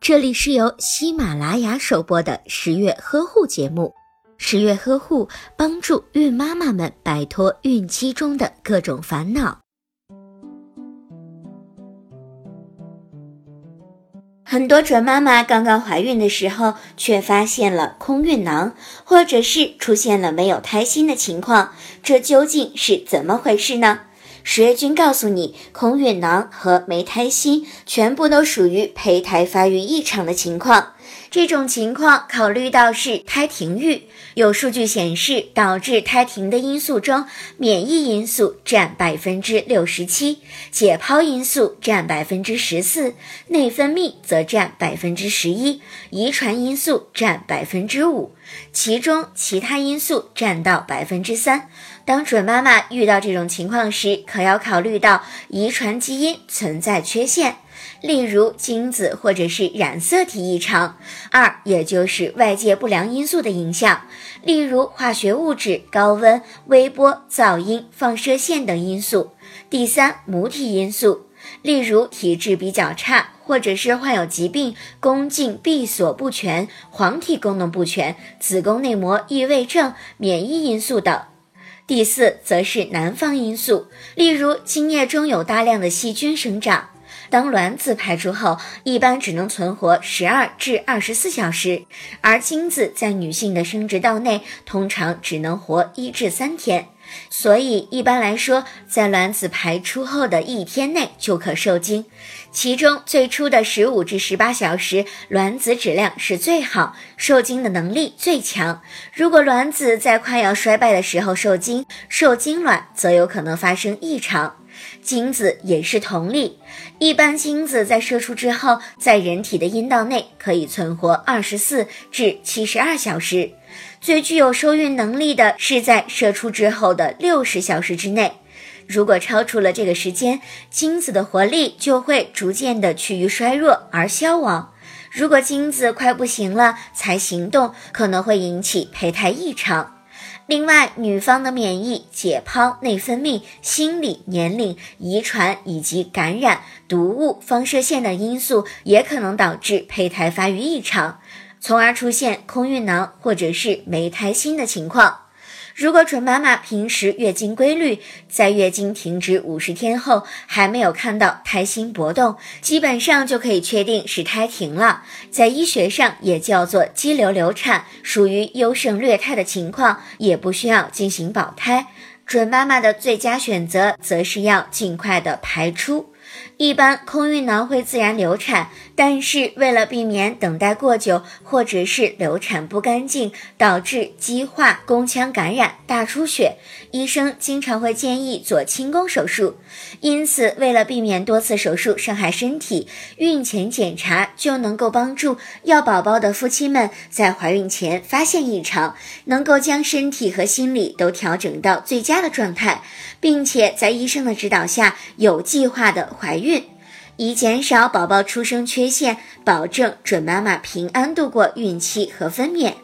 这里是由喜马拉雅首播的十月呵护节目。十月呵护帮助孕妈妈们摆脱孕期中的各种烦恼。很多准妈妈刚刚怀孕的时候，却发现了空孕囊，或者是出现了没有胎心的情况，这究竟是怎么回事呢？十月君告诉你，空孕囊和没胎心全部都属于胚胎发育异常的情况。这种情况考虑到是胎停育，有数据显示，导致胎停的因素中，免疫因素占百分之六十七，解剖因素占百分之十四，内分泌则占百分之十一，遗传因素占百分之五，其中其他因素占到百分之三。当准妈妈遇到这种情况时，可要考虑到遗传基因存在缺陷。例如精子或者是染色体异常，二也就是外界不良因素的影响，例如化学物质、高温、微波、噪音、放射线等因素。第三，母体因素，例如体质比较差，或者是患有疾病、宫颈闭锁不全、黄体功能不全、子宫内膜异位症、免疫因素等。第四，则是男方因素，例如精液中有大量的细菌生长。当卵子排出后，一般只能存活十二至二十四小时，而精子在女性的生殖道内通常只能活一至三天，所以一般来说，在卵子排出后的一天内就可受精。其中最初的十五至十八小时，卵子质量是最好，受精的能力最强。如果卵子在快要衰败的时候受精，受精卵则有可能发生异常。精子也是同理，一般精子在射出之后，在人体的阴道内可以存活二十四至七十二小时，最具有受孕能力的是在射出之后的六十小时之内。如果超出了这个时间，精子的活力就会逐渐的趋于衰弱而消亡。如果精子快不行了才行动，可能会引起胚胎异常。另外，女方的免疫、解剖、内分泌、心理、年龄、遗传以及感染、毒物、放射线等因素，也可能导致胚胎发育异常，从而出现空孕囊或者是没胎心的情况。如果准妈妈平时月经规律，在月经停止五十天后还没有看到胎心搏动，基本上就可以确定是胎停了。在医学上也叫做肌瘤流产，属于优胜劣汰的情况，也不需要进行保胎。准妈妈的最佳选择则是要尽快的排出。一般空孕囊会自然流产，但是为了避免等待过久，或者是流产不干净，导致激化、宫腔感染、大出血，医生经常会建议做清宫手术。因此，为了避免多次手术伤害身体，孕前检查就能够帮助要宝宝的夫妻们在怀孕前发现异常，能够将身体和心理都调整到最佳的状态，并且在医生的指导下有计划的怀孕。以减少宝宝出生缺陷，保证准妈妈平安度过孕期和分娩。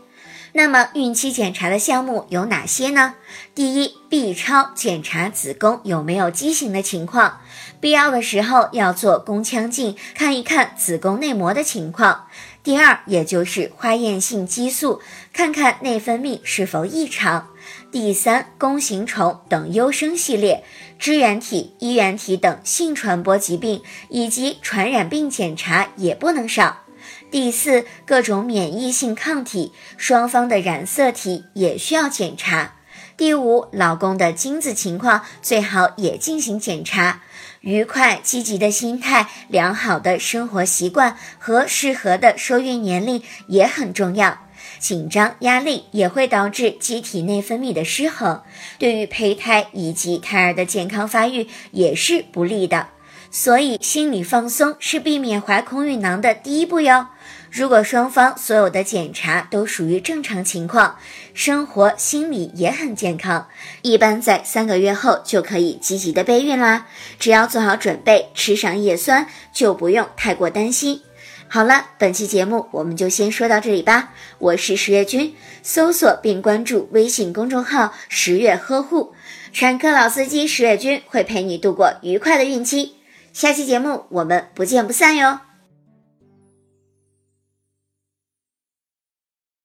那么，孕期检查的项目有哪些呢？第一，B 超检查子宫有没有畸形的情况，必要的时候要做宫腔镜，看一看子宫内膜的情况。第二，也就是化验性激素，看看内分泌是否异常。第三，弓形虫等优生系列、支原体、衣原体等性传播疾病以及传染病检查也不能少。第四，各种免疫性抗体，双方的染色体也需要检查。第五，老公的精子情况最好也进行检查。愉快积极的心态、良好的生活习惯和适合的受孕年龄也很重要。紧张压力也会导致机体内分泌的失衡，对于胚胎以及胎儿的健康发育也是不利的。所以，心理放松是避免怀空孕囊的第一步哟。如果双方所有的检查都属于正常情况，生活心理也很健康，一般在三个月后就可以积极的备孕啦。只要做好准备，吃上叶酸，就不用太过担心。好了，本期节目我们就先说到这里吧。我是十月君，搜索并关注微信公众号“十月呵护”，产科老司机十月君会陪你度过愉快的孕期。下期节目我们不见不散哟。